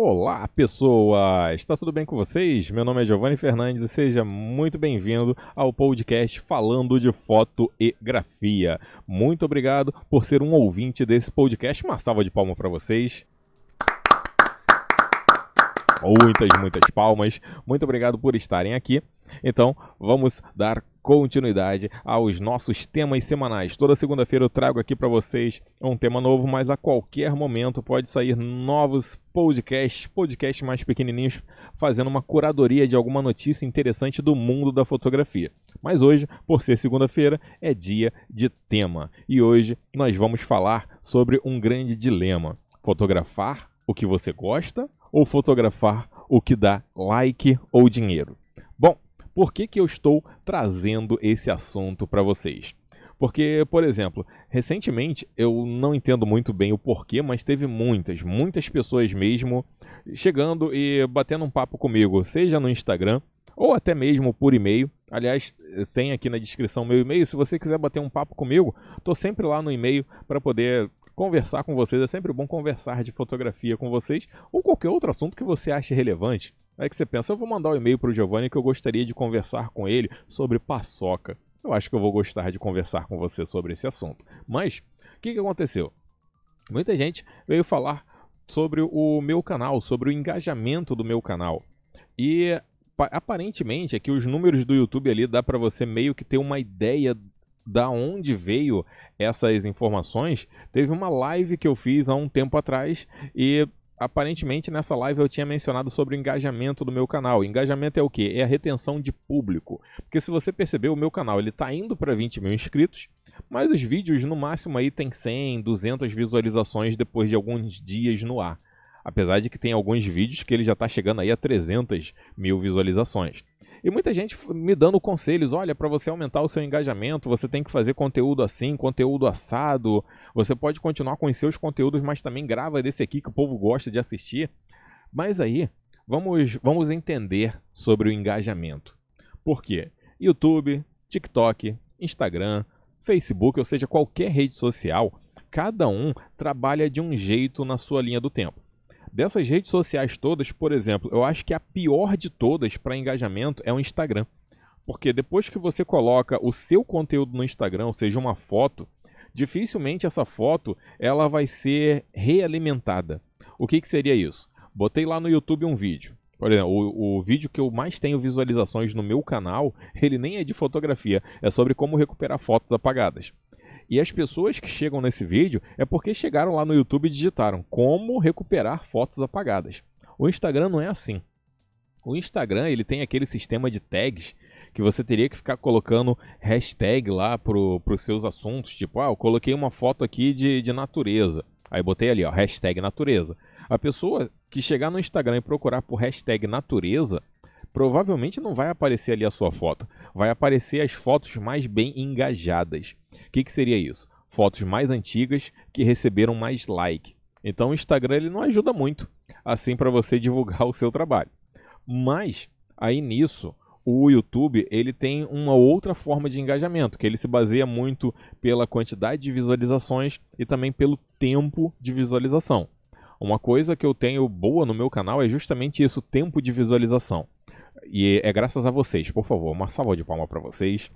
Olá, pessoas! Está tudo bem com vocês? Meu nome é Giovanni Fernandes e seja muito bem-vindo ao podcast Falando de Foto e Grafia. Muito obrigado por ser um ouvinte desse podcast. Uma salva de palmas para vocês. Muitas, muitas palmas. Muito obrigado por estarem aqui. Então, vamos dar continuidade aos nossos temas semanais. Toda segunda-feira eu trago aqui para vocês um tema novo, mas a qualquer momento pode sair novos podcasts, podcasts mais pequenininhos, fazendo uma curadoria de alguma notícia interessante do mundo da fotografia. Mas hoje, por ser segunda-feira, é dia de tema. E hoje nós vamos falar sobre um grande dilema: fotografar o que você gosta ou fotografar o que dá like ou dinheiro. Por que, que eu estou trazendo esse assunto para vocês? Porque, por exemplo, recentemente eu não entendo muito bem o porquê, mas teve muitas, muitas pessoas mesmo chegando e batendo um papo comigo, seja no Instagram ou até mesmo por e-mail. Aliás, tem aqui na descrição meu e-mail. Se você quiser bater um papo comigo, estou sempre lá no e-mail para poder conversar com vocês. É sempre bom conversar de fotografia com vocês ou qualquer outro assunto que você ache relevante. Aí que você pensa, eu vou mandar um e-mail para o Giovanni que eu gostaria de conversar com ele sobre paçoca. Eu acho que eu vou gostar de conversar com você sobre esse assunto. Mas, o que, que aconteceu? Muita gente veio falar sobre o meu canal, sobre o engajamento do meu canal. E aparentemente aqui os números do YouTube ali dá para você meio que ter uma ideia da onde veio essas informações. Teve uma live que eu fiz há um tempo atrás e aparentemente nessa live eu tinha mencionado sobre o engajamento do meu canal. Engajamento é o que? É a retenção de público. Porque se você perceber, o meu canal ele está indo para 20 mil inscritos, mas os vídeos no máximo aí tem 100, 200 visualizações depois de alguns dias no ar. Apesar de que tem alguns vídeos que ele já está chegando aí a 300 mil visualizações. E muita gente me dando conselhos, olha, para você aumentar o seu engajamento, você tem que fazer conteúdo assim, conteúdo assado. Você pode continuar com os seus conteúdos, mas também grava desse aqui que o povo gosta de assistir. Mas aí, vamos, vamos entender sobre o engajamento. Por quê? YouTube, TikTok, Instagram, Facebook, ou seja, qualquer rede social, cada um trabalha de um jeito na sua linha do tempo. Dessas redes sociais todas, por exemplo, eu acho que a pior de todas para engajamento é o Instagram. Porque depois que você coloca o seu conteúdo no Instagram, ou seja, uma foto, dificilmente essa foto ela vai ser realimentada. O que, que seria isso? Botei lá no YouTube um vídeo. Por exemplo, o, o, vídeo que eu mais tenho visualizações no meu canal, ele nem é de fotografia, é sobre como recuperar fotos apagadas. E as pessoas que chegam nesse vídeo é porque chegaram lá no YouTube e digitaram como recuperar fotos apagadas. O Instagram não é assim. O Instagram ele tem aquele sistema de tags que você teria que ficar colocando hashtag lá para os seus assuntos. Tipo, ah, eu coloquei uma foto aqui de, de natureza. Aí botei ali, ó, hashtag natureza. A pessoa que chegar no Instagram e procurar por hashtag natureza, provavelmente não vai aparecer ali a sua foto. Vai aparecer as fotos mais bem engajadas. O que, que seria isso? Fotos mais antigas que receberam mais like. Então o Instagram ele não ajuda muito assim para você divulgar o seu trabalho. Mas aí nisso o YouTube ele tem uma outra forma de engajamento, que ele se baseia muito pela quantidade de visualizações e também pelo tempo de visualização. Uma coisa que eu tenho boa no meu canal é justamente isso, tempo de visualização. E é graças a vocês, por favor, uma salva de palma para vocês.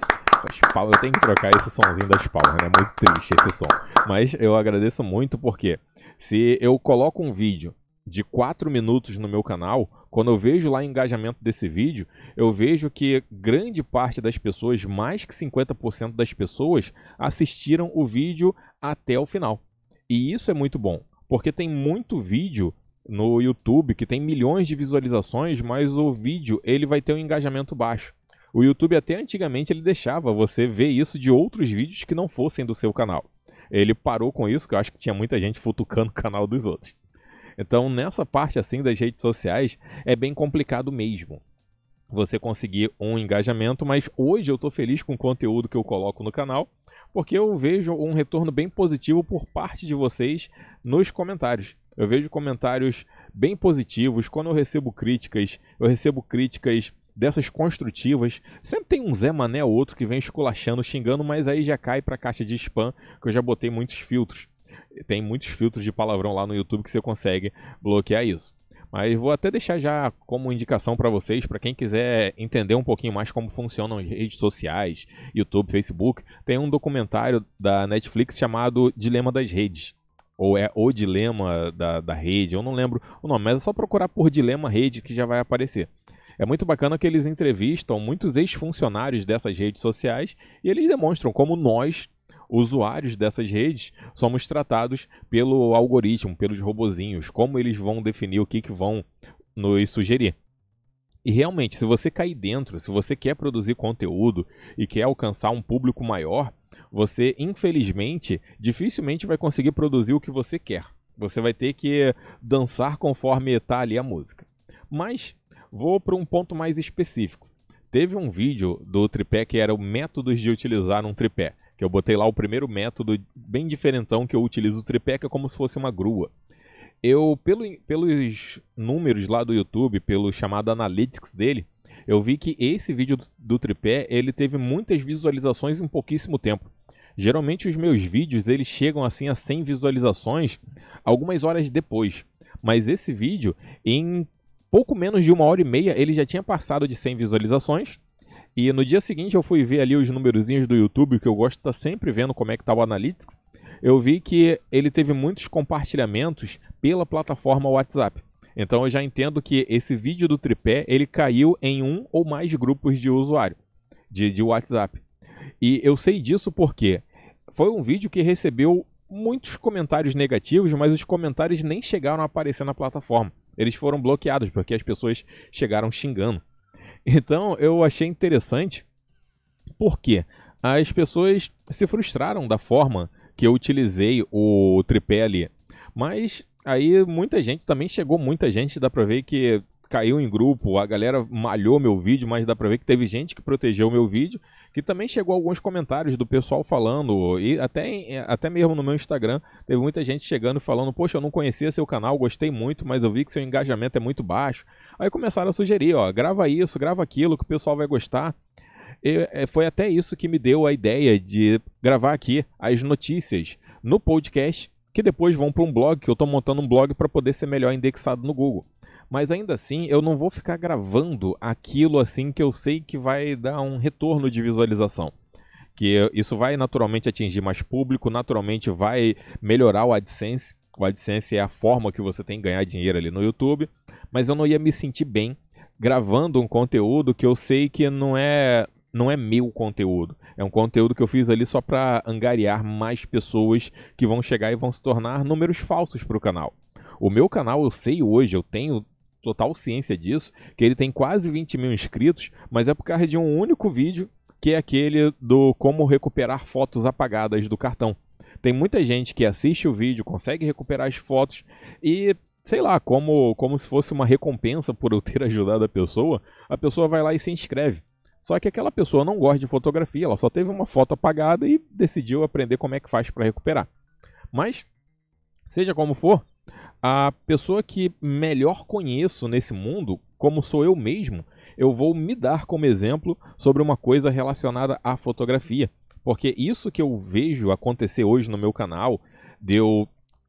Eu tenho que trocar esse somzinho das palmas, né? É muito triste esse som. Mas eu agradeço muito porque se eu coloco um vídeo de 4 minutos no meu canal, quando eu vejo lá o engajamento desse vídeo, eu vejo que grande parte das pessoas, mais que 50% das pessoas, assistiram o vídeo até o final. E isso é muito bom, porque tem muito vídeo no YouTube que tem milhões de visualizações, mas o vídeo ele vai ter um engajamento baixo. O YouTube até antigamente ele deixava você ver isso de outros vídeos que não fossem do seu canal. Ele parou com isso, que eu acho que tinha muita gente futucando o canal dos outros. Então, nessa parte assim das redes sociais, é bem complicado mesmo você conseguir um engajamento, mas hoje eu estou feliz com o conteúdo que eu coloco no canal, porque eu vejo um retorno bem positivo por parte de vocês nos comentários. Eu vejo comentários bem positivos. Quando eu recebo críticas, eu recebo críticas dessas construtivas. Sempre tem um Zé Mané ou outro que vem esculachando, xingando, mas aí já cai para a caixa de spam, que eu já botei muitos filtros. Tem muitos filtros de palavrão lá no YouTube que você consegue bloquear isso. Mas vou até deixar já como indicação para vocês, para quem quiser entender um pouquinho mais como funcionam as redes sociais, YouTube, Facebook, tem um documentário da Netflix chamado Dilema das Redes. Ou é O Dilema da, da Rede, eu não lembro o nome, mas é só procurar por Dilema Rede que já vai aparecer. É muito bacana que eles entrevistam muitos ex-funcionários dessas redes sociais e eles demonstram como nós, usuários dessas redes, somos tratados pelo algoritmo, pelos robozinhos, como eles vão definir o que, que vão nos sugerir. E realmente, se você cair dentro, se você quer produzir conteúdo e quer alcançar um público maior, você, infelizmente, dificilmente vai conseguir produzir o que você quer. Você vai ter que dançar conforme está ali a música. Mas vou para um ponto mais específico. Teve um vídeo do tripé que era o métodos de utilizar um tripé que eu botei lá o primeiro método bem diferentão que eu utilizo o é como se fosse uma grua. Eu, pelo, pelos números lá do YouTube, pelo chamado Analytics dele, eu vi que esse vídeo do, do tripé, ele teve muitas visualizações em pouquíssimo tempo. Geralmente os meus vídeos, eles chegam assim a 100 visualizações algumas horas depois. Mas esse vídeo, em pouco menos de uma hora e meia, ele já tinha passado de 100 visualizações e no dia seguinte eu fui ver ali os numerozinhos do YouTube, que eu gosto de estar tá sempre vendo como é que tá o Analytics. Eu vi que ele teve muitos compartilhamentos pela plataforma WhatsApp. Então eu já entendo que esse vídeo do tripé, ele caiu em um ou mais grupos de usuário de, de WhatsApp. E eu sei disso porque foi um vídeo que recebeu muitos comentários negativos, mas os comentários nem chegaram a aparecer na plataforma. Eles foram bloqueados porque as pessoas chegaram xingando. Então eu achei interessante porque as pessoas se frustraram da forma que eu utilizei o tripé ali. Mas aí muita gente também chegou, muita gente, dá pra ver que caiu em grupo, a galera malhou meu vídeo, mas dá pra ver que teve gente que protegeu meu vídeo, que também chegou alguns comentários do pessoal falando, e até, até mesmo no meu Instagram, teve muita gente chegando falando, poxa, eu não conhecia seu canal, gostei muito, mas eu vi que seu engajamento é muito baixo. Aí começaram a sugerir, ó, grava isso, grava aquilo, que o pessoal vai gostar. E, é, foi até isso que me deu a ideia de gravar aqui as notícias no podcast, que depois vão para um blog, que eu estou montando um blog para poder ser melhor indexado no Google. Mas ainda assim, eu não vou ficar gravando aquilo assim que eu sei que vai dar um retorno de visualização. Que isso vai naturalmente atingir mais público, naturalmente vai melhorar o AdSense. O AdSense é a forma que você tem de ganhar dinheiro ali no YouTube. Mas eu não ia me sentir bem gravando um conteúdo que eu sei que não é não é meu conteúdo. É um conteúdo que eu fiz ali só para angariar mais pessoas que vão chegar e vão se tornar números falsos para o canal. O meu canal, eu sei hoje, eu tenho total ciência disso, que ele tem quase 20 mil inscritos, mas é por causa de um único vídeo, que é aquele do como recuperar fotos apagadas do cartão. Tem muita gente que assiste o vídeo, consegue recuperar as fotos e, sei lá, como, como se fosse uma recompensa por eu ter ajudado a pessoa, a pessoa vai lá e se inscreve. Só que aquela pessoa não gosta de fotografia, ela só teve uma foto apagada e decidiu aprender como é que faz para recuperar. Mas, seja como for, a pessoa que melhor conheço nesse mundo, como sou eu mesmo, eu vou me dar como exemplo sobre uma coisa relacionada à fotografia. Porque isso que eu vejo acontecer hoje no meu canal, de eu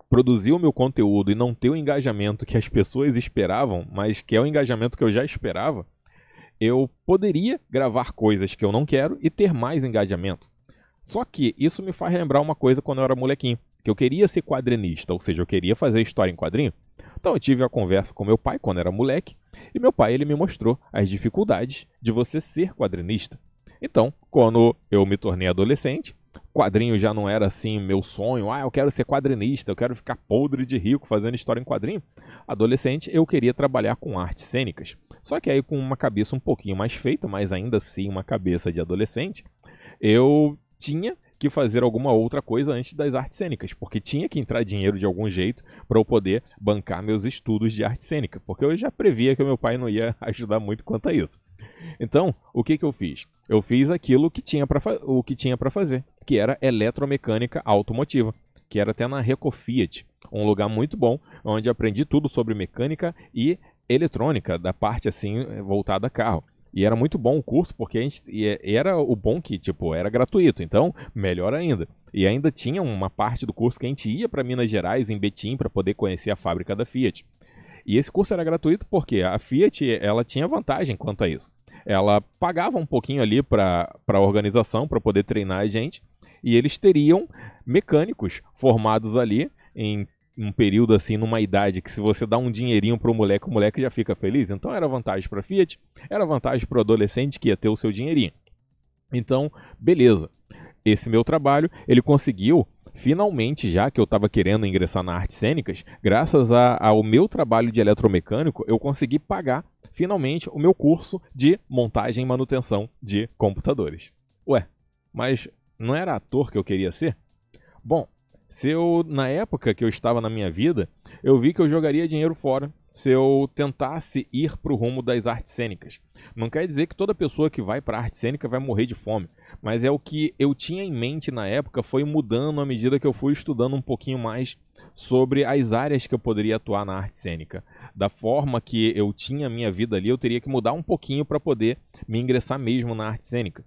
produzir o meu conteúdo e não ter o engajamento que as pessoas esperavam, mas que é o engajamento que eu já esperava, eu poderia gravar coisas que eu não quero e ter mais engajamento. Só que isso me faz lembrar uma coisa quando eu era molequinho que eu queria ser quadrinista, ou seja, eu queria fazer história em quadrinho. Então eu tive a conversa com meu pai quando era moleque, e meu pai ele me mostrou as dificuldades de você ser quadrinista. Então, quando eu me tornei adolescente, quadrinho já não era assim meu sonho, ah, eu quero ser quadrinista, eu quero ficar podre de rico fazendo história em quadrinho. Adolescente, eu queria trabalhar com artes cênicas. Só que aí com uma cabeça um pouquinho mais feita, mas ainda assim uma cabeça de adolescente, eu tinha que fazer alguma outra coisa antes das artes cênicas, porque tinha que entrar dinheiro de algum jeito para eu poder bancar meus estudos de arte cênica, porque eu já previa que meu pai não ia ajudar muito quanto a isso. Então, o que, que eu fiz? Eu fiz aquilo que tinha para para fazer, que era eletromecânica automotiva, que era até na Reco Fiat, um lugar muito bom, onde aprendi tudo sobre mecânica e eletrônica da parte assim voltada a carro. E era muito bom o curso, porque a gente, e era o bom que, tipo, era gratuito, então, melhor ainda. E ainda tinha uma parte do curso que a gente ia para Minas Gerais, em Betim, para poder conhecer a fábrica da Fiat. E esse curso era gratuito porque a Fiat ela tinha vantagem quanto a isso. Ela pagava um pouquinho ali para a organização para poder treinar a gente e eles teriam mecânicos formados ali em um período assim, numa idade que se você dá um dinheirinho pro moleque, o moleque já fica feliz. Então era vantagem para Fiat, era vantagem para o adolescente que ia ter o seu dinheirinho. Então, beleza. Esse meu trabalho, ele conseguiu finalmente, já que eu estava querendo ingressar na artes cênicas, graças a, ao meu trabalho de eletromecânico, eu consegui pagar finalmente o meu curso de montagem e manutenção de computadores. Ué, mas não era ator que eu queria ser? Bom, se eu, na época que eu estava na minha vida, eu vi que eu jogaria dinheiro fora se eu tentasse ir para o rumo das artes cênicas. Não quer dizer que toda pessoa que vai para a arte cênica vai morrer de fome, mas é o que eu tinha em mente na época, foi mudando à medida que eu fui estudando um pouquinho mais sobre as áreas que eu poderia atuar na arte cênica. Da forma que eu tinha a minha vida ali, eu teria que mudar um pouquinho para poder me ingressar mesmo na arte cênica.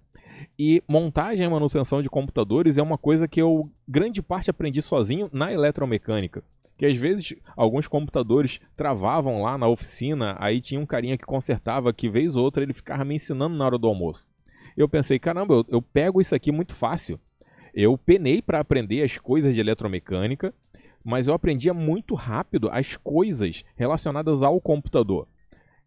E montagem e manutenção de computadores é uma coisa que eu, grande parte, aprendi sozinho na eletromecânica. Que às vezes alguns computadores travavam lá na oficina, aí tinha um carinha que consertava, que vez ou outra ele ficava me ensinando na hora do almoço. Eu pensei, caramba, eu, eu pego isso aqui muito fácil. Eu penei para aprender as coisas de eletromecânica, mas eu aprendia muito rápido as coisas relacionadas ao computador.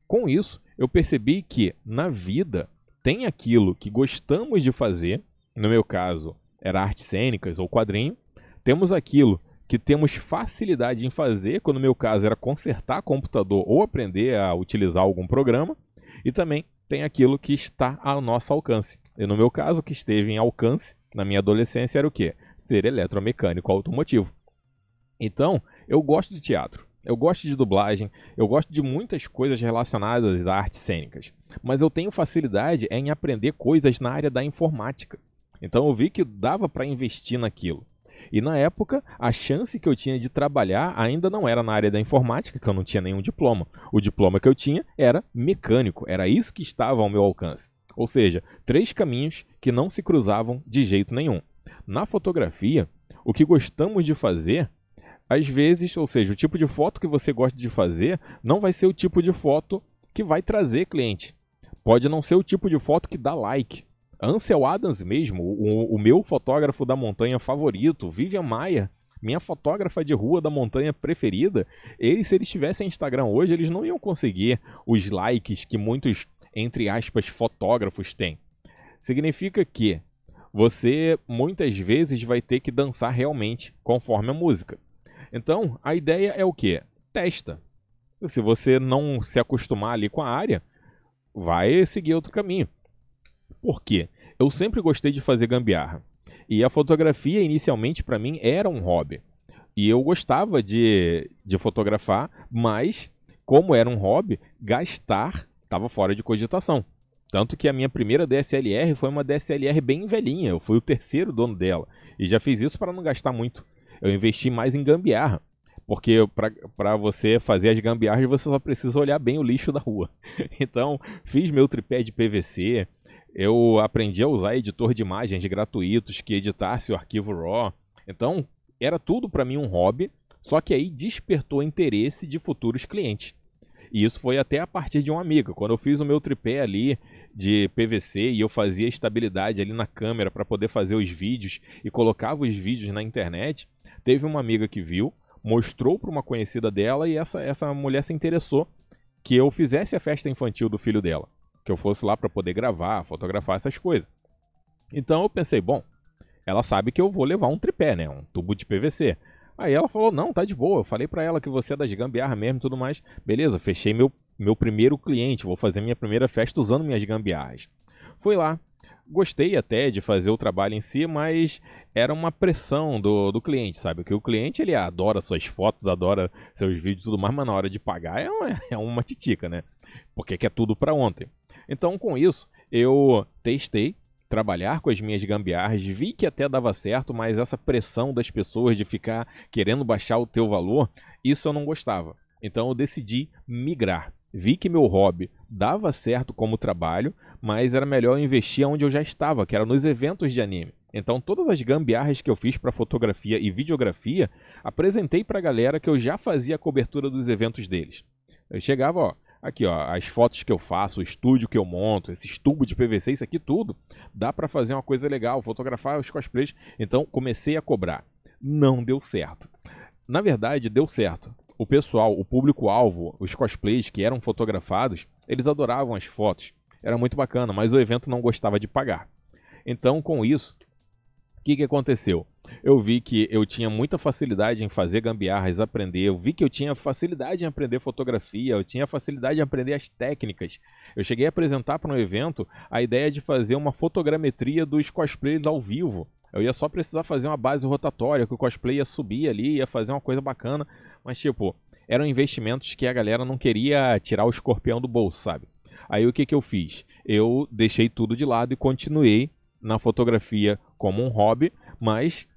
Com isso, eu percebi que na vida tem aquilo que gostamos de fazer, no meu caso, era artes cênicas ou quadrinho, temos aquilo que temos facilidade em fazer, quando no meu caso era consertar computador ou aprender a utilizar algum programa, e também tem aquilo que está ao nosso alcance. E no meu caso, o que esteve em alcance na minha adolescência era o quê? Ser eletromecânico automotivo. Então, eu gosto de teatro. Eu gosto de dublagem, eu gosto de muitas coisas relacionadas a artes cênicas, mas eu tenho facilidade em aprender coisas na área da informática. Então eu vi que dava para investir naquilo. E na época, a chance que eu tinha de trabalhar ainda não era na área da informática, que eu não tinha nenhum diploma. O diploma que eu tinha era mecânico, era isso que estava ao meu alcance. Ou seja, três caminhos que não se cruzavam de jeito nenhum. Na fotografia, o que gostamos de fazer às vezes, ou seja, o tipo de foto que você gosta de fazer não vai ser o tipo de foto que vai trazer cliente. Pode não ser o tipo de foto que dá like. Ansel Adams mesmo, o, o meu fotógrafo da montanha favorito, Vivian Maia, minha fotógrafa de rua da montanha preferida, eles, se eles tivessem Instagram hoje, eles não iam conseguir os likes que muitos, entre aspas, fotógrafos têm. Significa que você muitas vezes vai ter que dançar realmente conforme a música. Então, a ideia é o quê? Testa. Se você não se acostumar ali com a área, vai seguir outro caminho. Por quê? Eu sempre gostei de fazer gambiarra. E a fotografia, inicialmente, para mim, era um hobby. E eu gostava de, de fotografar, mas, como era um hobby, gastar estava fora de cogitação. Tanto que a minha primeira DSLR foi uma DSLR bem velhinha. Eu fui o terceiro dono dela. E já fiz isso para não gastar muito eu investi mais em gambiarra. Porque para você fazer as gambiarras, você só precisa olhar bem o lixo da rua. Então, fiz meu tripé de PVC. Eu aprendi a usar editor de imagens gratuitos que editasse o arquivo RAW. Então, era tudo para mim um hobby, só que aí despertou interesse de futuros clientes. E isso foi até a partir de um amigo. Quando eu fiz o meu tripé ali de PVC e eu fazia estabilidade ali na câmera para poder fazer os vídeos e colocava os vídeos na internet, Teve uma amiga que viu, mostrou para uma conhecida dela e essa, essa mulher se interessou que eu fizesse a festa infantil do filho dela. Que eu fosse lá para poder gravar, fotografar essas coisas. Então eu pensei, bom, ela sabe que eu vou levar um tripé, né? Um tubo de PVC. Aí ela falou, não, tá de boa. Eu falei para ela que você é das gambiarra mesmo e tudo mais. Beleza, fechei meu, meu primeiro cliente. Vou fazer minha primeira festa usando minhas gambiarras. Fui lá, gostei até de fazer o trabalho em si, mas era uma pressão do, do cliente, sabe? Que o cliente ele adora suas fotos, adora seus vídeos e tudo mais, mas na hora de pagar é uma, é uma titica, né? Porque quer tudo para ontem. Então, com isso, eu testei trabalhar com as minhas gambiarras, vi que até dava certo, mas essa pressão das pessoas de ficar querendo baixar o teu valor, isso eu não gostava. Então eu decidi migrar. Vi que meu hobby dava certo como trabalho, mas era melhor investir onde eu já estava, que era nos eventos de anime. Então, todas as gambiarras que eu fiz para fotografia e videografia, apresentei para a galera que eu já fazia a cobertura dos eventos deles. Eu chegava, ó, aqui ó, as fotos que eu faço, o estúdio que eu monto, esses tubos de PVC, isso aqui tudo, dá para fazer uma coisa legal, fotografar os cosplays. Então comecei a cobrar. Não deu certo. Na verdade, deu certo. O pessoal, o público-alvo, os cosplays que eram fotografados, eles adoravam as fotos. Era muito bacana, mas o evento não gostava de pagar. Então, com isso, o que, que aconteceu? Eu vi que eu tinha muita facilidade em fazer gambiarras, aprender. Eu vi que eu tinha facilidade em aprender fotografia, eu tinha facilidade em aprender as técnicas. Eu cheguei a apresentar para um evento a ideia de fazer uma fotogrametria dos cosplays ao vivo. Eu ia só precisar fazer uma base rotatória, que o cosplay ia subir ali, ia fazer uma coisa bacana. Mas, tipo, eram investimentos que a galera não queria tirar o escorpião do bolso, sabe? Aí o que, que eu fiz? Eu deixei tudo de lado e continuei na fotografia como um hobby, mas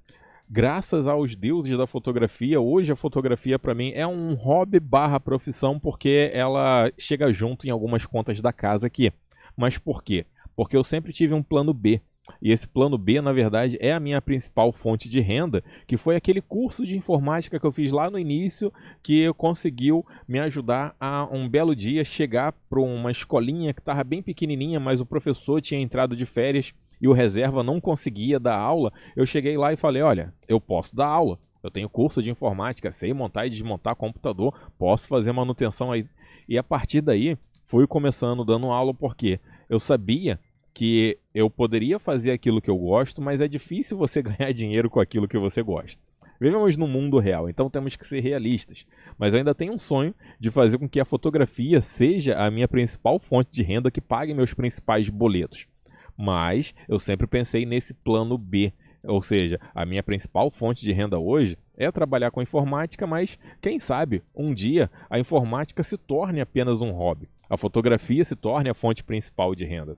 graças aos deuses da fotografia, hoje a fotografia para mim é um hobby barra profissão porque ela chega junto em algumas contas da casa aqui. Mas por quê? Porque eu sempre tive um plano B. E esse plano B, na verdade, é a minha principal fonte de renda, que foi aquele curso de informática que eu fiz lá no início, que conseguiu me ajudar a um belo dia chegar para uma escolinha que estava bem pequenininha, mas o professor tinha entrado de férias e o reserva não conseguia dar aula, eu cheguei lá e falei: olha, eu posso dar aula. Eu tenho curso de informática, sei montar e desmontar computador, posso fazer manutenção aí. E a partir daí, fui começando dando aula porque eu sabia que eu poderia fazer aquilo que eu gosto, mas é difícil você ganhar dinheiro com aquilo que você gosta. Vivemos no mundo real, então temos que ser realistas. Mas eu ainda tenho um sonho de fazer com que a fotografia seja a minha principal fonte de renda que pague meus principais boletos. Mas eu sempre pensei nesse plano B, ou seja, a minha principal fonte de renda hoje é trabalhar com informática, mas quem sabe um dia a informática se torne apenas um hobby. A fotografia se torne a fonte principal de renda.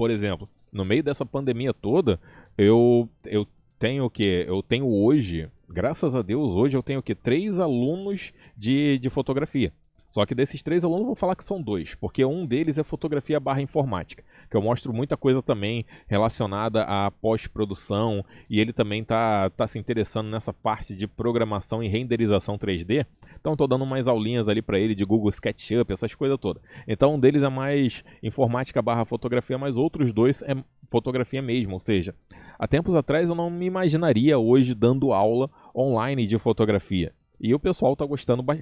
Por exemplo, no meio dessa pandemia toda, eu, eu tenho o que? Eu tenho hoje, graças a Deus, hoje eu tenho o que? Três alunos de, de fotografia. Só que desses três alunos, vou falar que são dois, porque um deles é fotografia barra informática, que eu mostro muita coisa também relacionada à pós-produção, e ele também tá, tá se interessando nessa parte de programação e renderização 3D. Então estou dando umas aulinhas ali para ele de Google SketchUp, essas coisas todas. Então um deles é mais informática barra fotografia, mas outros dois é fotografia mesmo, ou seja, há tempos atrás eu não me imaginaria hoje dando aula online de fotografia. E o pessoal está gostando ba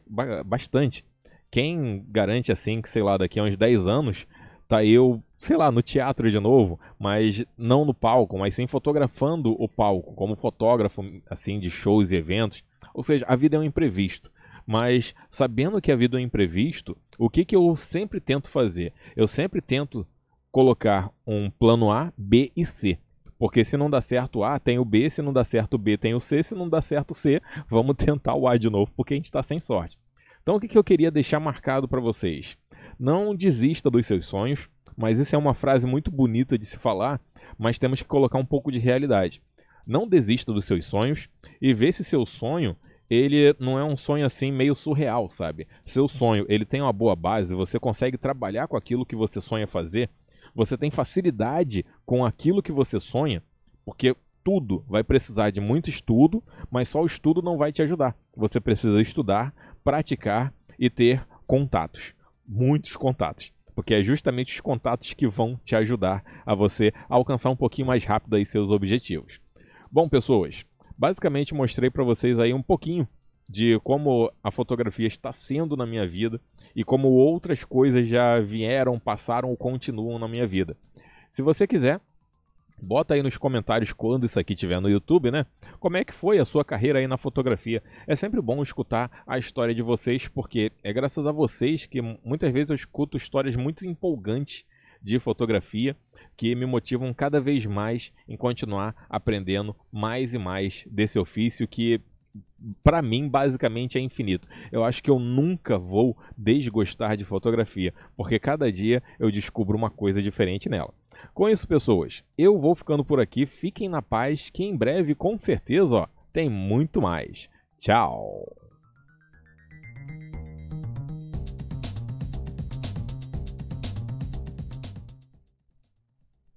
bastante quem garante assim que, sei lá, daqui a uns 10 anos, tá eu, sei lá, no teatro de novo, mas não no palco, mas sim fotografando o palco, como fotógrafo assim de shows e eventos. Ou seja, a vida é um imprevisto. Mas sabendo que a vida é um imprevisto, o que, que eu sempre tento fazer? Eu sempre tento colocar um plano A, B e C. Porque se não dá certo o A, tem o B, se não dá certo o B, tem o C, se não dá certo o C, vamos tentar o A de novo, porque a gente está sem sorte. Então o que, que eu queria deixar marcado para vocês? Não desista dos seus sonhos, mas isso é uma frase muito bonita de se falar, mas temos que colocar um pouco de realidade. Não desista dos seus sonhos e vê se seu sonho ele não é um sonho assim meio surreal, sabe? Seu sonho, ele tem uma boa base, você consegue trabalhar com aquilo que você sonha fazer, você tem facilidade com aquilo que você sonha, porque tudo vai precisar de muito estudo, mas só o estudo não vai te ajudar. Você precisa estudar, praticar e ter contatos, muitos contatos, porque é justamente os contatos que vão te ajudar a você alcançar um pouquinho mais rápido aí seus objetivos. Bom, pessoas, basicamente mostrei para vocês aí um pouquinho de como a fotografia está sendo na minha vida e como outras coisas já vieram, passaram ou continuam na minha vida. Se você quiser, Bota aí nos comentários quando isso aqui estiver no YouTube, né? Como é que foi a sua carreira aí na fotografia? É sempre bom escutar a história de vocês, porque é graças a vocês que muitas vezes eu escuto histórias muito empolgantes de fotografia que me motivam cada vez mais em continuar aprendendo mais e mais desse ofício que para mim basicamente é infinito. Eu acho que eu nunca vou desgostar de fotografia, porque cada dia eu descubro uma coisa diferente nela. Com isso, pessoas, eu vou ficando por aqui. Fiquem na paz, que em breve, com certeza, ó, tem muito mais. Tchau!